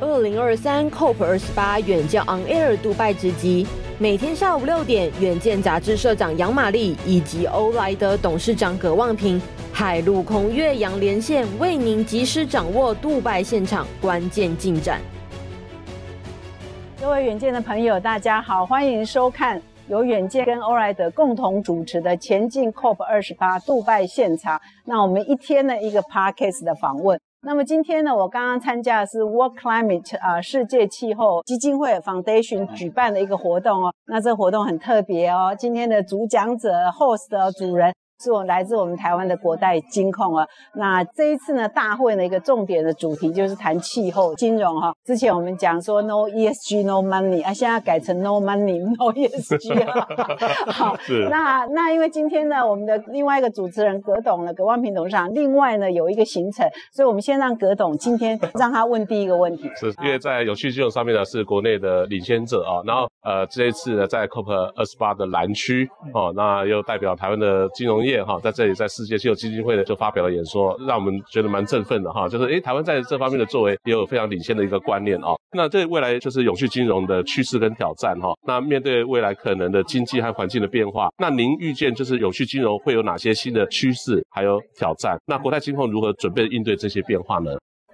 二零二三 COP 二十八远见 On Air 杜拜直击，每天下午六点，远见杂志社长杨玛丽以及欧莱德董事长葛望平，海陆空越洋连线，为您及时掌握杜拜现场关键进展。各位远见的朋友，大家好，欢迎收看由远见跟欧莱德共同主持的《前进 COP 二十八杜拜现场》。那我们一天的一个 Podcast 的访问。那么今天呢，我刚刚参加的是 World Climate 啊、世界气候基金会 Foundation 举办的一个活动哦。那这活动很特别哦。今天的主讲者 Host 的主人。是我来自我们台湾的国代金控啊，那这一次呢，大会的一个重点的主题就是谈气候金融哈。之前我们讲说 no ESG no money 啊，现在改成 no money no ESG 啊。好，是那那因为今天呢，我们的另外一个主持人葛董呢，葛万平董事长，另外呢有一个行程，所以我们先让葛董今天让他问第一个问题。是因为在有趣金融上面呢，是国内的领先者啊，然后呃这一次呢，在 COP 二十八的蓝区哦，那又代表台湾的金融业。哈，在这里，在世界气候基金会呢，就发表了演说，让我们觉得蛮振奋的哈。就是诶，台湾在这方面的作为也有非常领先的一个观念啊。那这未来就是永续金融的趋势跟挑战哈。那面对未来可能的经济和环境的变化，那您预见就是永续金融会有哪些新的趋势还有挑战？那国泰金控如何准备应对这些变化呢？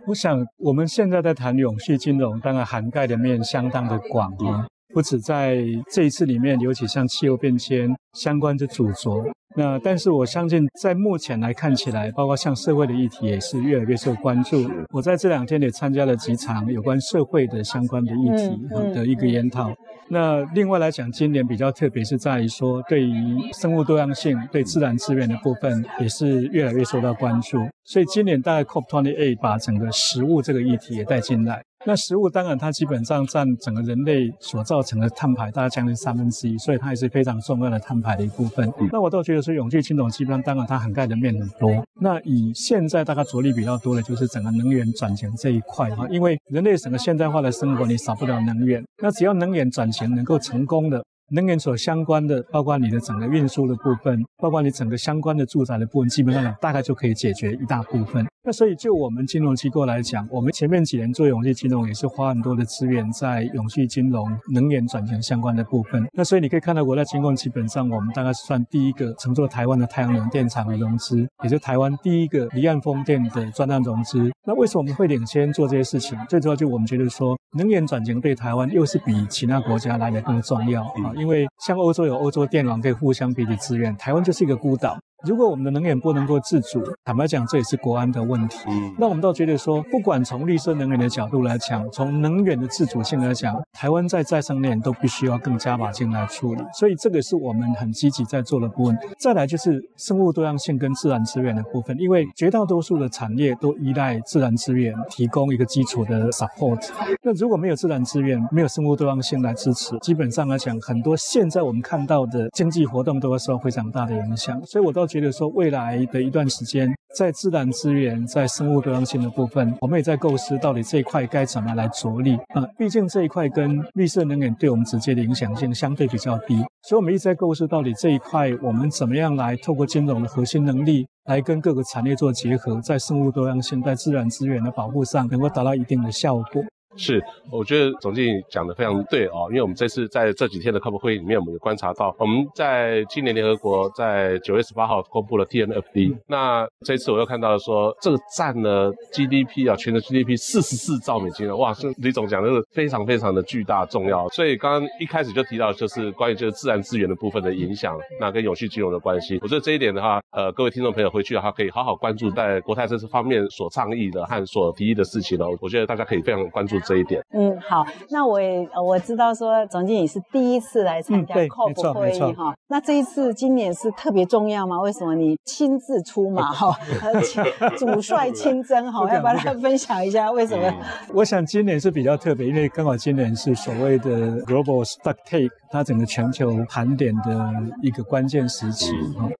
我想我们现在在谈永续金融，当然涵盖的面相当的广啊。不止在这一次里面，尤其像气候变迁相关的主轴。那但是我相信，在目前来看起来，包括像社会的议题也是越来越受关注。我在这两天也参加了几场有关社会的相关的议题的一个研讨。那另外来讲，今年比较特别是在于说，对于生物多样性、对自然资源的部分，也是越来越受到关注。所以今年大概 COP28 把整个食物这个议题也带进来。那食物当然它基本上占整个人类所造成的碳排大概将近三分之一，所以它也是非常重要的碳排的一部分。那我倒觉得说，永续金融基本上当然它涵盖的面很多。那以现在大概着力比较多的就是整个能源转型这一块哈，因为人类整个现代化的生活你少不了能源，那只要能源转型能够成功的。能源所相关的，包括你的整个运输的部分，包括你整个相关的住宅的部分，基本上大概就可以解决一大部分。那所以就我们金融机构来讲，我们前面几年做永续金融也是花很多的资源在永续金融、能源转型相关的部分。那所以你可以看到，国泰金控基本上我们大概是算第一个承做台湾的太阳能电厂的融资，也是台湾第一个离岸风电的专案融资。那为什么我们会领先做这些事情？最主要就我们觉得说，能源转型对台湾又是比其他国家来的更重要啊。因为像欧洲有欧洲电网可以互相彼此支援，台湾就是一个孤岛。如果我们的能源不能够自主，坦白讲，这也是国安的问题。嗯，那我们倒觉得说，不管从绿色能源的角度来讲，从能源的自主性来讲，台湾在再生能源都必须要更加把劲来处理。所以这个是我们很积极在做的部分。再来就是生物多样性跟自然资源的部分，因为绝大多数的产业都依赖自然资源提供一个基础的 support。那如果没有自然资源，没有生物多样性来支持，基本上来讲，很多现在我们看到的经济活动都会受到非常大的影响。所以我倒。觉得说，未来的一段时间，在自然资源、在生物多样性的部分，我们也在构思到底这一块该怎么来着力啊。毕竟这一块跟绿色能源对我们直接的影响性相对比较低，所以我们一直在构思到底这一块我们怎么样来透过金融的核心能力，来跟各个产业做结合，在生物多样性、在自然资源的保护上，能够达到一定的效果。是，我觉得总经理讲的非常对哦，因为我们这次在这几天的 COP 会议里面，我们有观察到，我们在今年联合国在九月十八号公布了 TNFD，那这次我又看到了说，这个占了 GDP 啊，全球 GDP 四十四兆美金了，哇，是李总讲的是非常非常的巨大重要，所以刚刚一开始就提到就是关于这个自然资源的部分的影响，那跟永续金融的关系，我觉得这一点的话，呃，各位听众朋友回去的话可以好好关注在国泰这次方面所倡议的和所提议的事情哦，我觉得大家可以非常关注。这一点，嗯，好，那我也我知道说总经理是第一次来参加 COP 会议哈，那这一次今年是特别重要吗？为什么你亲自出马哈，主帅亲征哈，要不要来分享一下为什么？我想今年是比较特别，因为刚好今年是所谓的 Global Stocktake，它整个全球盘点的一个关键时期。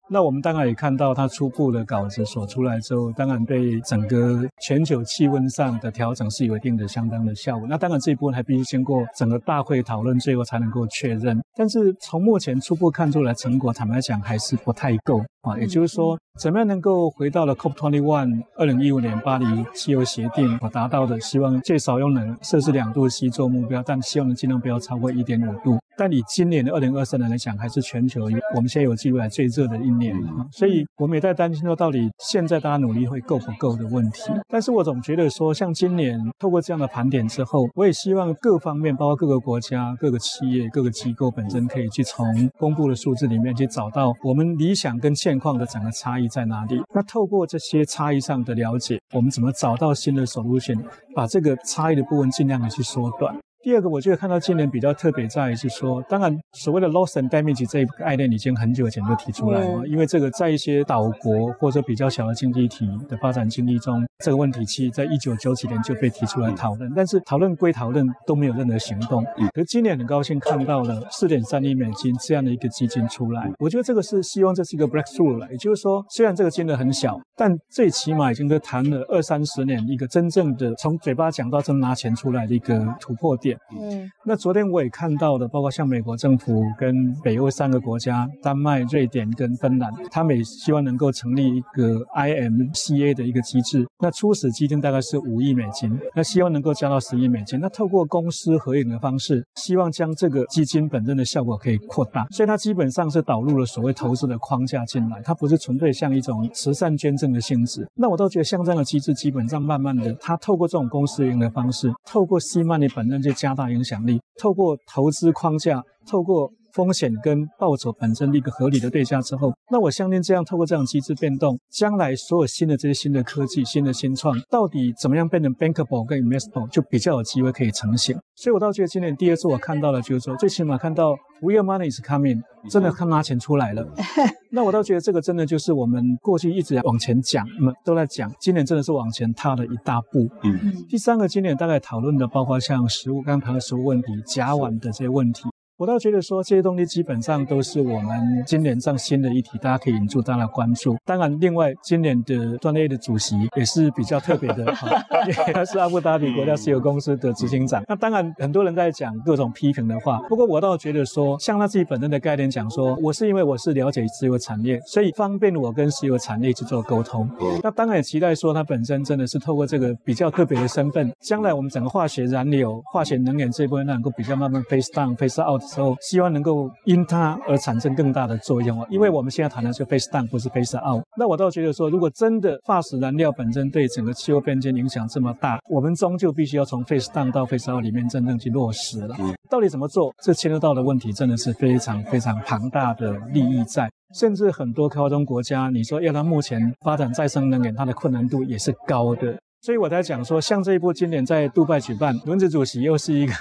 那我们当然也看到它初步的稿子所出来之后，当然对整个全球气温上的调整是有一定的相当的。效果。那当然这一部分还必须经过整个大会讨论，最后才能够确认。但是从目前初步看出来成果，坦白讲还是不太够啊。也就是说，怎么样能够回到了 COP21 二零一五年巴黎气候协定所达到的，希望最少用能设置两度 C 做目标，但希望能尽量不要超过一点五度。但以今年的二零二三年来讲，还是全球我们现在有记录来最热的一年啊，所以我们也在担心说，到底现在大家努力会够不够的问题。但是我总觉得说，像今年透过这样的盘点之后，我也希望各方面，包括各个国家、各个企业、各个机构本身，可以去从公布的数字里面去找到我们理想跟现况的整个差异在哪里。那透过这些差异上的了解，我们怎么找到新的 solution，把这个差异的部分尽量的去缩短。第二个，我觉得看到今年比较特别在于是说，当然所谓的 loss and damage 这一个概念已经很久以前就提出来了，因为这个在一些岛国或者比较小的经济体的发展经历中，这个问题其实在一九九几年就被提出来讨论，但是讨论归讨论，都没有任何行动。可是今年很高兴看到了四点三亿美金这样的一个基金出来，我觉得这个是希望这是一个 breakthrough 了，也就是说，虽然这个金额很小，但最起码已经都谈了二三十年一个真正的从嘴巴讲到真拿钱出来的一个突破点。嗯，那昨天我也看到的，包括像美国政府跟北欧三个国家，丹麦、瑞典跟芬兰，他们也希望能够成立一个 IMCA 的一个机制。那初始基金大概是五亿美金，那希望能够加到十亿美金。那透过公司合营的方式，希望将这个基金本身的效果可以扩大。所以它基本上是导入了所谓投资的框架进来，它不是纯粹像一种慈善捐赠的性质。那我倒觉得像这样的机制，基本上慢慢的，它透过这种公司营的方式，透过 seed money 本身就加大影响力，透过投资框架，透过风险跟报酬本身的一个合理的对价之后，那我相信这样透过这样机制变动，将来所有新的这些新的科技、新的新创，到底怎么样变成 bankable 跟 investable，就比较有机会可以成型。所以我倒觉得今年第二次我看到了，就是说最起码看到 real money is coming，真的看拿钱出来了。那我倒觉得这个真的就是我们过去一直往前讲，我们都在讲，今年真的是往前踏了一大步。嗯。第三个，今年大概讨论的包括像食物，刚刚谈的食物问题、甲烷的这些问题。我倒觉得说这些东西基本上都是我们今年上新的议题，大家可以引出大家的关注。当然，另外今年的专业的主席也是比较特别的，他是阿布达比国家石油公司的执行长。那当然，很多人在讲各种批评的话。不过我倒觉得说，像他自己本身的概念讲说，我是因为我是了解石油产业，所以方便我跟石油产业去做沟通。那当然也期待说，他本身真的是透过这个比较特别的身份，将来我们整个化学燃料、化学能源这一部分能够比较慢慢 phase down、phase out。时候希望能够因它而产生更大的作用啊，因为我们现在谈的是 face down，不是 face out。那我倒觉得说，如果真的化石燃料本身对整个气候变迁影响这么大，我们终究必须要从 face down 到 face out 里面真正去落实了。到底怎么做？这牵涉到的问题真的是非常非常庞大的利益在，甚至很多开发中国家，你说要它目前发展再生能源，它的困难度也是高的。所以我才讲说，像这一部今年在杜拜举办，轮子主席又是一个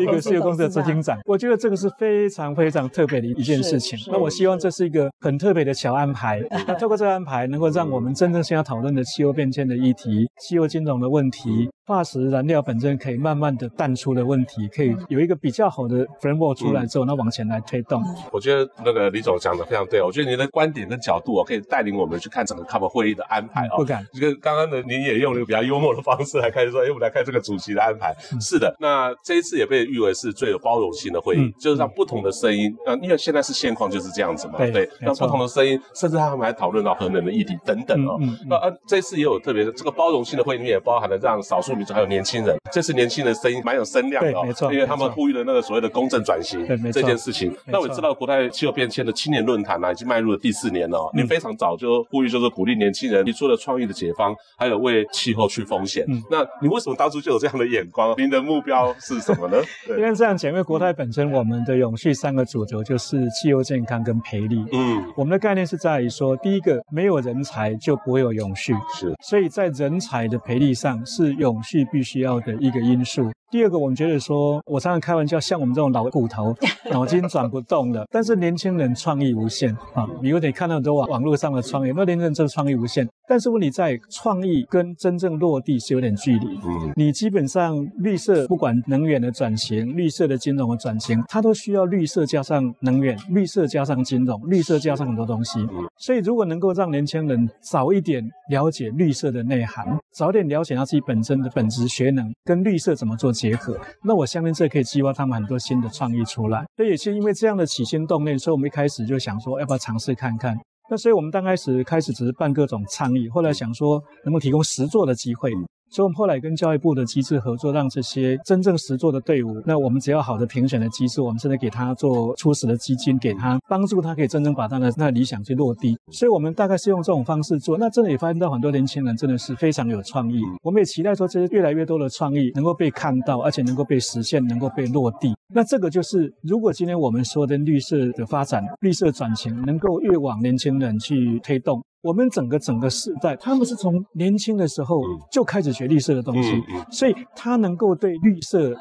一个石油公司的执行长，我觉得这个是非常非常特别的一件事情。那我希望这是一个很特别的小安排。那透过这个安排，能够让我们真正想要讨论的气候变迁的议题、气候金融的问题。化石燃料本身可以慢慢的淡出的问题，可以有一个比较好的 framework 出来之后，那、嗯、往前来推动。我觉得那个李总讲的非常对，我觉得您的观点跟角度哦，可以带领我们去看整个 COP 会议的安排哦。不敢，这个刚刚的您也用了一个比较幽默的方式来开始说，哎，我们来看这个主席的安排。嗯、是的，那这一次也被誉为是最有包容性的会议，嗯、就是让不同的声音，呃，因为现在是现况就是这样子嘛，对，对让不同的声音，甚至他们还讨论到核能的议题等等哦。那呃，这次也有特别的这个包容性的会议里面也包含了让少数民族还有年轻人。这次年轻人声音蛮有声量的，哦，没错，因为他们呼吁了那个所谓的公正转型这件事情。那我知道国泰气候变迁的青年论坛呢，已经迈入了第四年了，哦。您非常早就呼吁，就是鼓励年轻人提出了创意的解方，还有为气候去风险。嗯，那你为什么当初就有这样的眼光？您的目标是什么呢？因为这样讲，因为国泰本身我们的永续三个主轴就是气候健康跟培力。嗯，我们的概念是在于说，第一个，没有人才就不会有永续，是，所以在人才的培力上是永续必须要的一个因素。第二个，我们觉得说，我常常开玩笑，像我们这种老骨头，脑筋转不动了，但是年轻人创意无限啊！你有点看到很多网网络上的创业，那年轻人真的创意无限。但是问题在创意跟真正落地是有点距离。嗯，你基本上绿色不管能源的转型、绿色的金融的转型，它都需要绿色加上能源、绿色加上金融、绿色加上很多东西。嗯，所以如果能够让年轻人早一点了解绿色的内涵，早点了解他自己本身的本质学能跟绿色怎么做结合，那我相信这可以激发他们很多新的创意出来。所以也是因为这样的起心动念，所以我们一开始就想说，要不要尝试看看。那所以我们刚开始开始只是办各种倡议，后来想说能够提供实作的机会。所以，我们后来跟教育部的机制合作，让这些真正实作的队伍，那我们只要好的评选的机制，我们真的给他做初始的基金，给他帮助他可以真正把他的那理想去落地。所以，我们大概是用这种方式做。那真的也发现到很多年轻人真的是非常有创意。我们也期待说，这些越来越多的创意能够被看到，而且能够被实现，能够被落地。那这个就是，如果今天我们说的绿色的发展、绿色转型，能够越往年轻人去推动。我们整个整个世代，他们是从年轻的时候就开始学绿色的东西，所以他能够对绿色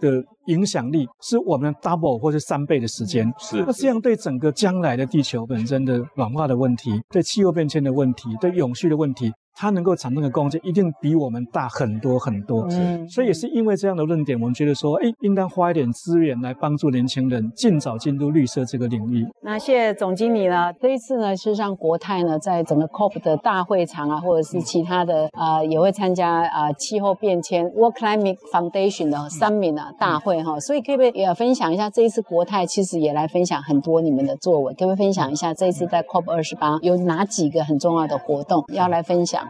的影响力是我们 double 或者三倍的时间。是，那这样对整个将来的地球本身的暖化的问题，对气候变迁的问题，对永续的问题。它能够产生的贡献一定比我们大很多很多，嗯，所以也是因为这样的论点，我们觉得说，哎，应当花一点资源来帮助年轻人尽早进入绿色这个领域。那谢谢总经理呢，这一次呢，事实上国泰呢，在整个 COP 的大会场啊，或者是其他的啊、呃，也会参加啊、呃、气候变迁 World Climate Foundation 的 Summit 啊大会哈，所以可不可以也分享一下这一次国泰其实也来分享很多你们的作为，可不可以分享一下这一次在 COP 二十八有哪几个很重要的活动要来分享？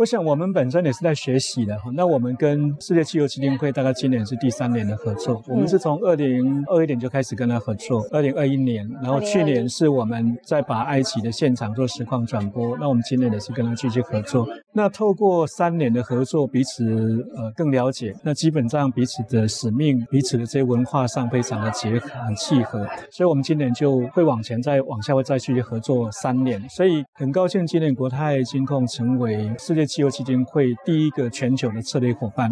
我想我们本身也是在学习的哈。那我们跟世界气候基金会大概今年是第三年的合作。我们是从二零二一年就开始跟他合作，二零二一年，然后去年是我们在把埃及的现场做实况转播。那我们今年也是跟他继续合作。那透过三年的合作，彼此呃更了解。那基本上彼此的使命、彼此的这些文化上非常的结合、很契合。所以我们今年就会往前再往下会再继续合作三年。所以很高兴今年国泰金控成为世界气候基金会第一个全球的策略伙伴。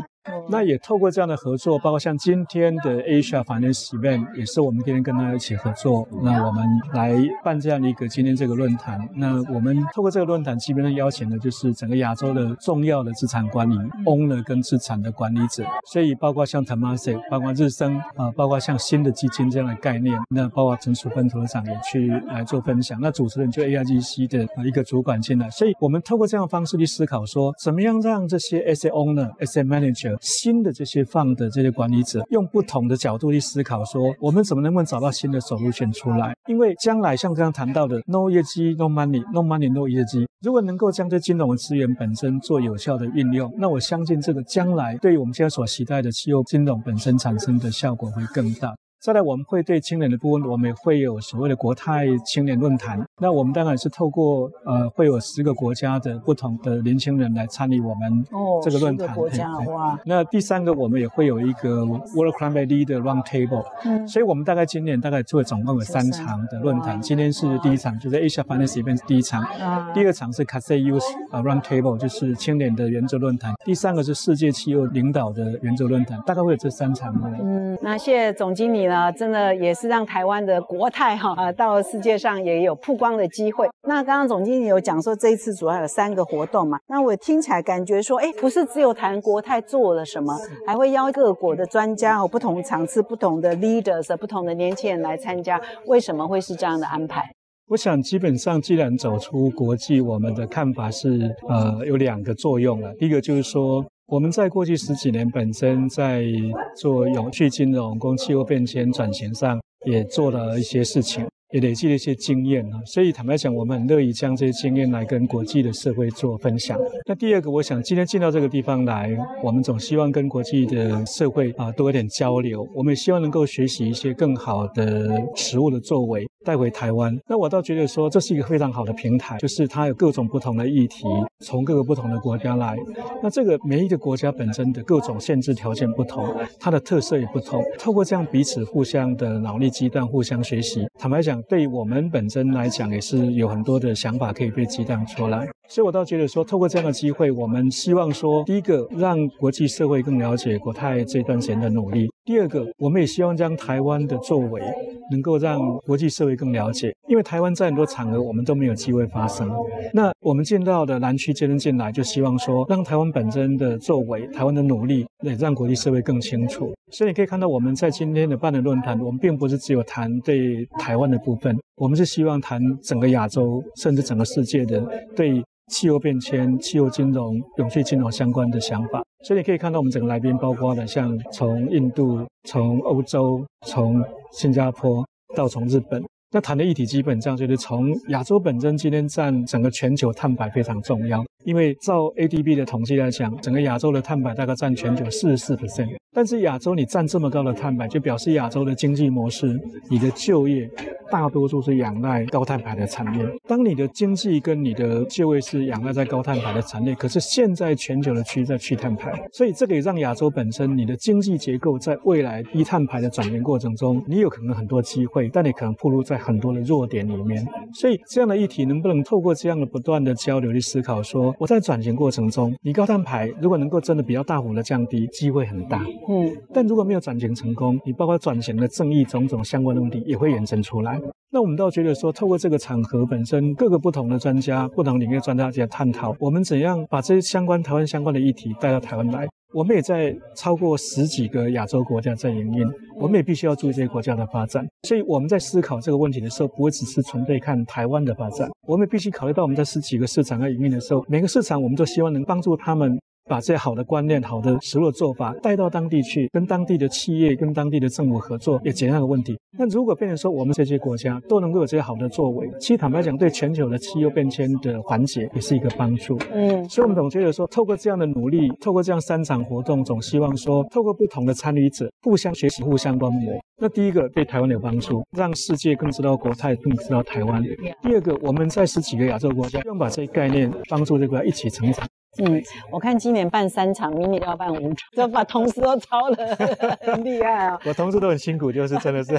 那也透过这样的合作，包括像今天的 Asia Finance Event，也是我们今天跟大家一起合作。那我们来办这样的一个今天这个论坛。那我们透过这个论坛，基本上邀请的就是整个亚洲的重要的资产管理 owner 跟资产的管理者。所以包括像 Temasek，包括日升啊，包括像新的基金这样的概念。那包括陈淑芬董事长也去来做分享。那主持人就 AIGC 的一个主管进来。所以我们透过这样的方式去思考说，怎么样让这些 asset owner、asset manager 新的这些放的这些管理者，用不同的角度去思考，说我们怎么能够找到新的走路线出来？因为将来像刚刚谈到的 no 业绩 no money，no money no 业绩，如果能够将这金融资源本身做有效的运用，那我相信这个将来对于我们现在所期待的汽油金融本身产生的效果会更大。再来，我们会对青年的部分，我们也会有所谓的国泰青年论坛。那我们当然是透过呃，会有十个国家的不同的年轻人来参与我们这个论坛。哦，国家哇！那第三个，我们也会有一个 World Climate Leader Round Table。嗯，所以我们大概今年大概做总共有三场的论坛。今天是第一场，就是 Asia Finance Event 第一场。啊。第二场是 CASE Youth Round Table，就是青年的原则论坛。第三个是世界气候领导的原则论坛。大概会有这三场。嗯，那谢谢总经理。那真的也是让台湾的国泰哈啊，到世界上也有曝光的机会。那刚刚总经理有讲说，这一次主要有三个活动嘛，那我听起来感觉说，哎，不是只有谈国泰做了什么，还会邀各国的专家和不同场次、不同的 leaders、不同的年轻人来参加。为什么会是这样的安排？我想，基本上既然走出国际，我们的看法是，呃，有两个作用了。第一个就是说。我们在过去十几年本身在做永续金融、跟气候变迁转型上，也做了一些事情。也累积了一些经验啊，所以坦白讲，我们很乐意将这些经验来跟国际的社会做分享。那第二个，我想今天进到这个地方来，我们总希望跟国际的社会啊多一点交流。我们也希望能够学习一些更好的实务的作为带回台湾。那我倒觉得说，这是一个非常好的平台，就是它有各种不同的议题，从各个不同的国家来。那这个每一个国家本身的各种限制条件不同，它的特色也不同。透过这样彼此互相的脑力激荡，互相学习，坦白讲。对于我们本身来讲，也是有很多的想法可以被激荡出来，所以我倒觉得说，透过这样的机会，我们希望说，第一个让国际社会更了解国泰这段时间的努力；第二个，我们也希望将台湾的作为能够让国际社会更了解，因为台湾在很多场合我们都没有机会发声。那我们见到的南区接人进来，就希望说让台湾本身的作为、台湾的努力，也让国际社会更清楚。所以你可以看到，我们在今天的办的论坛，我们并不是只有谈对台湾的部分，我们是希望谈整个亚洲，甚至整个世界的对。气候变迁、气候金融、永续金融相关的想法，所以你可以看到我们整个来宾包括了像从印度、从欧洲、从新加坡到从日本。那谈的议题基本上就是从亚洲本身今天占整个全球碳排非常重要，因为照 ADB 的统计来讲，整个亚洲的碳排大概占全球四十四 percent。但是亚洲你占这么高的碳排，就表示亚洲的经济模式、你的就业大多数是仰赖高碳排的产业。当你的经济跟你的就业是仰赖在高碳排的产业，可是现在全球的趋势在去碳排，所以这个也让亚洲本身你的经济结构在未来低碳排的转变过程中，你有可能很多机会，但你可能暴露在。很多的弱点里面，所以这样的议题能不能透过这样的不断的交流去思考？说我在转型过程中，你高碳排如果能够真的比较大幅的降低，机会很大。嗯，但如果没有转型成功，你包括转型的正义种种相关的问题也会衍生出来。那我们倒觉得说，透过这个场合本身，各个不同的专家、不同领域专家在探讨，我们怎样把这些相关台湾相关的议题带到台湾来。我们也在超过十几个亚洲国家在营运，我们也必须要注意这些国家的发展。所以我们在思考这个问题的时候，不会只是纯粹看台湾的发展，我们也必须考虑到我们在十几个市场在营运的时候，每个市场我们都希望能帮助他们。把这些好的观念、好的食物做法带到当地去，跟当地的企业、跟当地的政府合作，也解决那个问题。那如果变成说我们这些国家都能够有这些好的作为，其实坦白讲，对全球的气候变迁的缓解也是一个帮助。嗯，所以我们总觉得说，透过这样的努力，透过这样三场活动，总希望说，透过不同的参与者互相学习、互相观摩。那第一个对台湾有帮助，让世界更知道国泰，更知道台湾。第二个，我们在十几个亚洲国家，希望把这些概念帮助这个一起成长。嗯，我看今年办三场，明年要办五场，就把同事都超了，很厉害啊！我同事都很辛苦，就是真的是。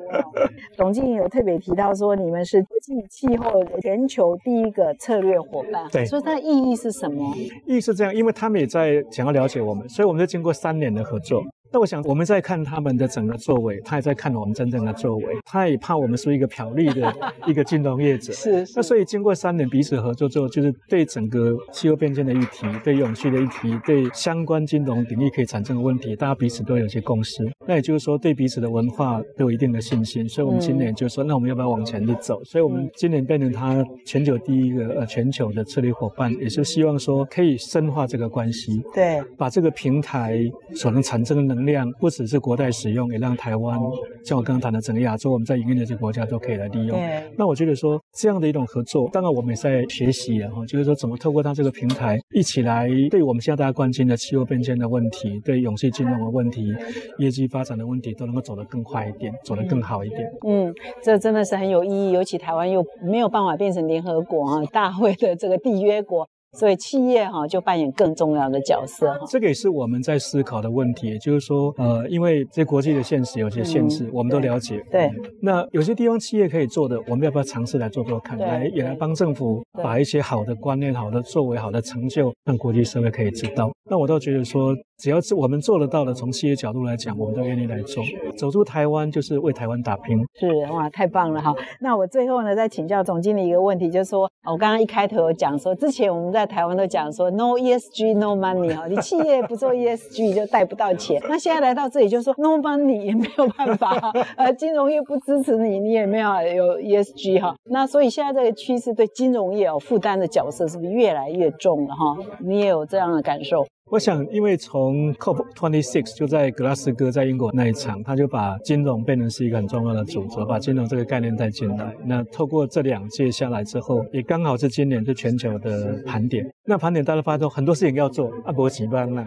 董经理有特别提到说，你们是国际气候全球第一个策略伙伴，对，所以它的意义是什么？意义是这样，因为他们也在想要了解我们，所以我们就经过三年的合作。那我想，我们在看他们的整个作为，他也在看我们真正的作为。他也怕我们是一个漂绿的 一个金融业者。是，是。那所以经过三年彼此合作之后，就是对整个气候变迁的议题、对永续的议题、对相关金融领域可以产生的问题，大家彼此都有些共识。那也就是说，对彼此的文化都有一定的信心。所以，我们今年就说，那我们要不要往前去走？所以我们今年变成他全球第一个呃全球的策略伙伴，也是希望说可以深化这个关系。对。把这个平台所能产生的能能量不只是国代使用，也让台湾，像我刚刚谈的整个亚洲，我们在营运的这个国家都可以来利用。那我觉得说这样的一种合作，当然我们也在学习啊，哈，就是说怎么透过它这个平台，一起来对我们现在大家关心的气候变迁的问题，对永续金融的问题、业绩发展的问题，都能够走得更快一点，走得更好一点。嗯，这真的是很有意义，尤其台湾又没有办法变成联合国啊大会的这个缔约国。所以企业哈就扮演更重要的角色哈，这个也是我们在思考的问题，也就是说，呃，因为这国际的现实有些限制，嗯、我们都了解。对，那有些地方企业可以做的，我们要不要尝试来做做看，来也来帮政府把一些好的观念、好的作为、好的成就，让国际社会可以知道。那我倒觉得说，只要是我们做得到的，从企业角度来讲，我们都愿意来做。走出台湾就是为台湾打拼。是哇，太棒了哈。那我最后呢，再请教总经理一个问题，就是说，我刚刚一开头有讲说，之前我们在台湾都讲说 no ESG no money 哈，你企业不做 ESG 就贷不到钱。那现在来到这里就说 no money 也没有办法，呃，金融业不支持你，你也没有有 ESG 哈。那所以现在这个趋势对金融业哦负担的角色是不是越来越重了哈？你也有这样的感受？我想，因为从 COP26 就在格拉斯哥，在英国那一场，他就把金融变成是一个很重要的主轴，把金融这个概念带进来。那透过这两届下来之后，也刚好是今年是全球的盘点。那盘点大家发现很多事情要做，啊，不急办了，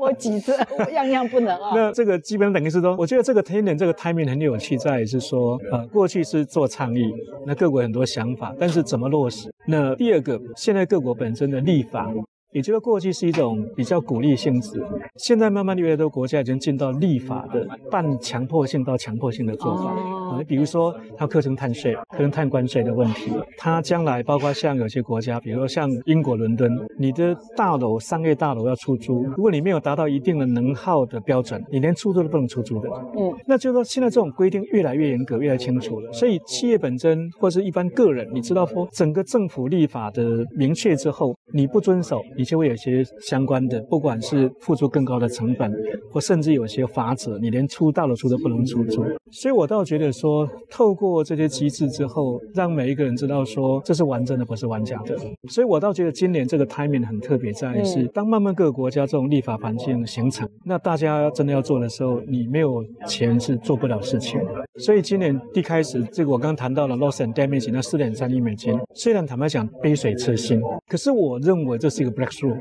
我急着，我样样不能啊。那这个基本等于是说，我觉得这个天点这个 timing 很有趣，在于是说，呃，过去是做倡议，那各国很多想法，但是怎么落实？那第二个，现在各国本身的立法。也就是过去是一种比较鼓励性质，现在慢慢越来越多国家已经进到立法的半强迫性到强迫性的做法。你比如说，它课征碳税、课征碳关税的问题，它将来包括像有些国家，比如说像英国伦敦，你的大楼商业大楼要出租，如果你没有达到一定的能耗的标准，你连出租都不能出租的。嗯，那就是说现在这种规定越来越严格，越来越清楚了。所以企业本身或是一般个人，你知道说整个政府立法的明确之后，你不遵守，你就会有些相关的，不管是付出更高的成本，或甚至有些法则，你连出大的出都不能出租。所以我倒觉得说，透过这些机制之后，让每一个人知道说这是完整的，不是玩假的。所以我倒觉得今年这个 timing 很特别，在于是当慢慢各个国家这种立法环境形成，那大家真的要做的时候，你没有钱是做不了事情。所以今年一开始，这个我刚谈到了 loss and damage 那四点三亿美金，虽然坦白讲杯水车薪，可是我认为这是一个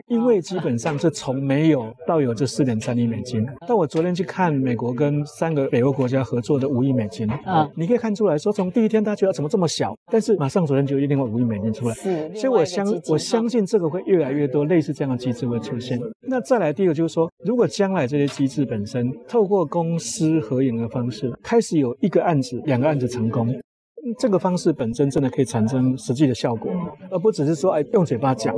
因为基本上是从没有到有这四点三亿美金。但我昨天去看美国跟三个北欧国家合作的五亿美金，啊，你可以看出来说，从第一天大家觉得怎么这么小，但是马上昨天就有另外五亿美金出来，是，所以我相我相信这个会越来越多类似这样的机制会出现。那再来第二个就是说，如果将来这些机制本身透过公私合营的方式，开始有一个案子、两个案子成功。这个方式本身真的可以产生实际的效果，而不只是说哎用嘴巴讲。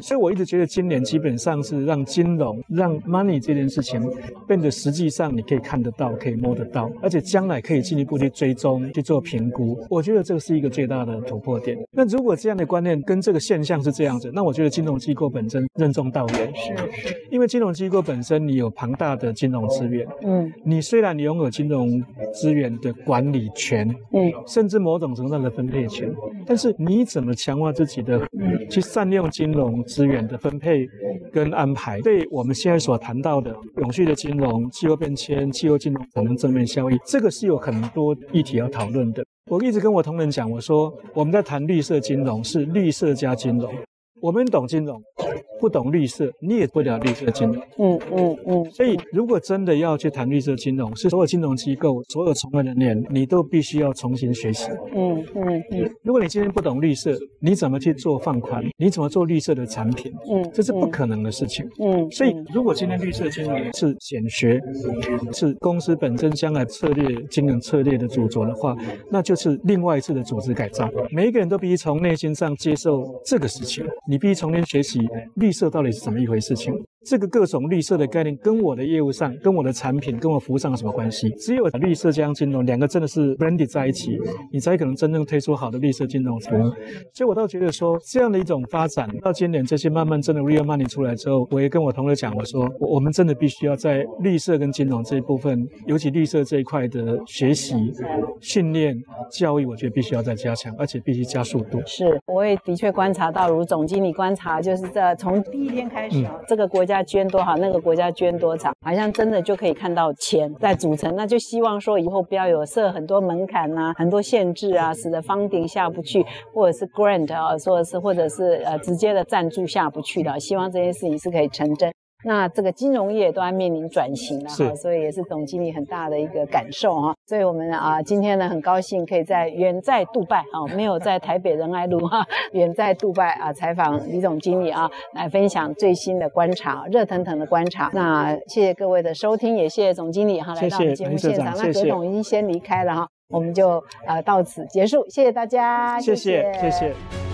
所以我一直觉得今年基本上是让金融、让 money 这件事情变得实际上你可以看得到、可以摸得到，而且将来可以进一步去追踪、去做评估。我觉得这个是一个最大的突破点。那如果这样的观念跟这个现象是这样子，那我觉得金融机构本身任重道远。是，因为金融机构本身你有庞大的金融资源，嗯，你虽然你拥有金融资源的管理权，嗯，甚至。某种程度上的分配权，但是你怎么强化自己的去善用金融资源的分配跟安排，对我们现在所谈到的永续的金融、气候变迁、气候金融产生正面效益，这个是有很多议题要讨论的。我一直跟我同仁讲，我说我们在谈绿色金融是绿色加金融，我们懂金融。不懂绿色，你也不了绿色金融。嗯嗯嗯。所以，如果真的要去谈绿色金融，是所有金融机构、所有从业人员，你都必须要重新学习。嗯嗯嗯。如果你今天不懂绿色，你怎么去做放宽？你怎么做绿色的产品？嗯，这是不可能的事情。嗯。所以，如果今天绿色金融是显学，是公司本身将来策略、经营策略的主轴的话，那就是另外一次的组织改造。每一个人都必须从内心上接受这个事情，你必须重新学习绿。色到底是怎么一回事情？这个各种绿色的概念跟我的业务上、跟我的产品、跟我服务上有什么关系？只有绿色加上金融两个真的是 blended 在一起，你才可能真正推出好的绿色金融服务。所以我倒觉得说，这样的一种发展到今年这些慢慢真的 real money 出来之后，我也跟我同事讲，我说我们真的必须要在绿色跟金融这一部分，尤其绿色这一块的学习、训练、教育，我觉得必须要再加强，而且必须加速度。是，我也的确观察到，如总经理观察，就是在从第一天开始，嗯、这个国家家捐多少，那个国家捐多少，好像真的就可以看到钱在组成。那就希望说以后不要有设很多门槛啊，很多限制啊，使得 funding 下不去，或者是 grant 啊，说的是或者是呃直接的赞助下不去的。希望这件事情是可以成真。那这个金融业都要面临转型了哈，所以也是总经理很大的一个感受哈。所以我们啊今天呢很高兴可以在远在杜拜啊，没有在台北仁爱路哈，远在杜拜啊采访李总经理啊，来分享最新的观察，热腾腾的观察。那谢谢各位的收听，也谢谢总经理哈来到我们节目现场。那葛总已经先离开了哈，我们就呃到此结束，谢谢大家，谢谢谢谢。谢谢